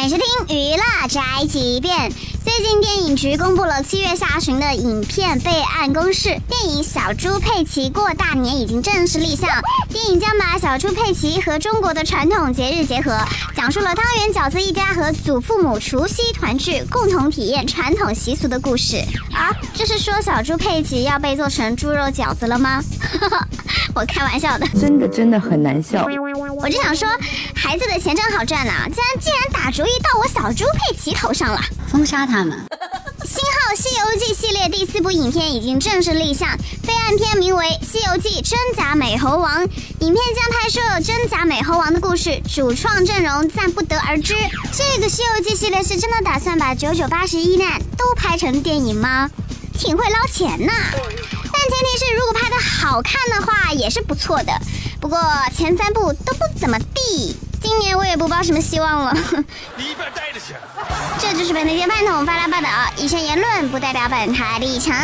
欢迎收听娱乐宅急便。最近电影局公布了七月下旬的影片备案公示，电影《小猪佩奇过大年》已经正式立项。电影将把小猪佩奇和中国的传统节日结合，讲述了汤圆饺子一家和祖父母除夕团聚，共同体验传统习俗的故事。啊，这是说小猪佩奇要被做成猪肉饺子了吗？我开玩笑的，真的真的很难笑。我就想说，孩子的钱真好赚呐！竟然竟然打主意到我小猪佩奇头上了，封杀他们！新号《西游记》系列第四部影片已经正式立项，备案片名为《西游记真假美猴王》，影片将拍摄真假美猴王的故事，主创阵容暂不得而知。这个《西游记》系列是真的打算把九九八十一难都拍成电影吗？挺会捞钱呐！但前提是，如果拍的好看的话，也是不错的。不过前三部都不怎么地，今年我也不抱什么希望了。你一边待着去。这就是本台接饭桶发来报道，以上言论不代表本台立场。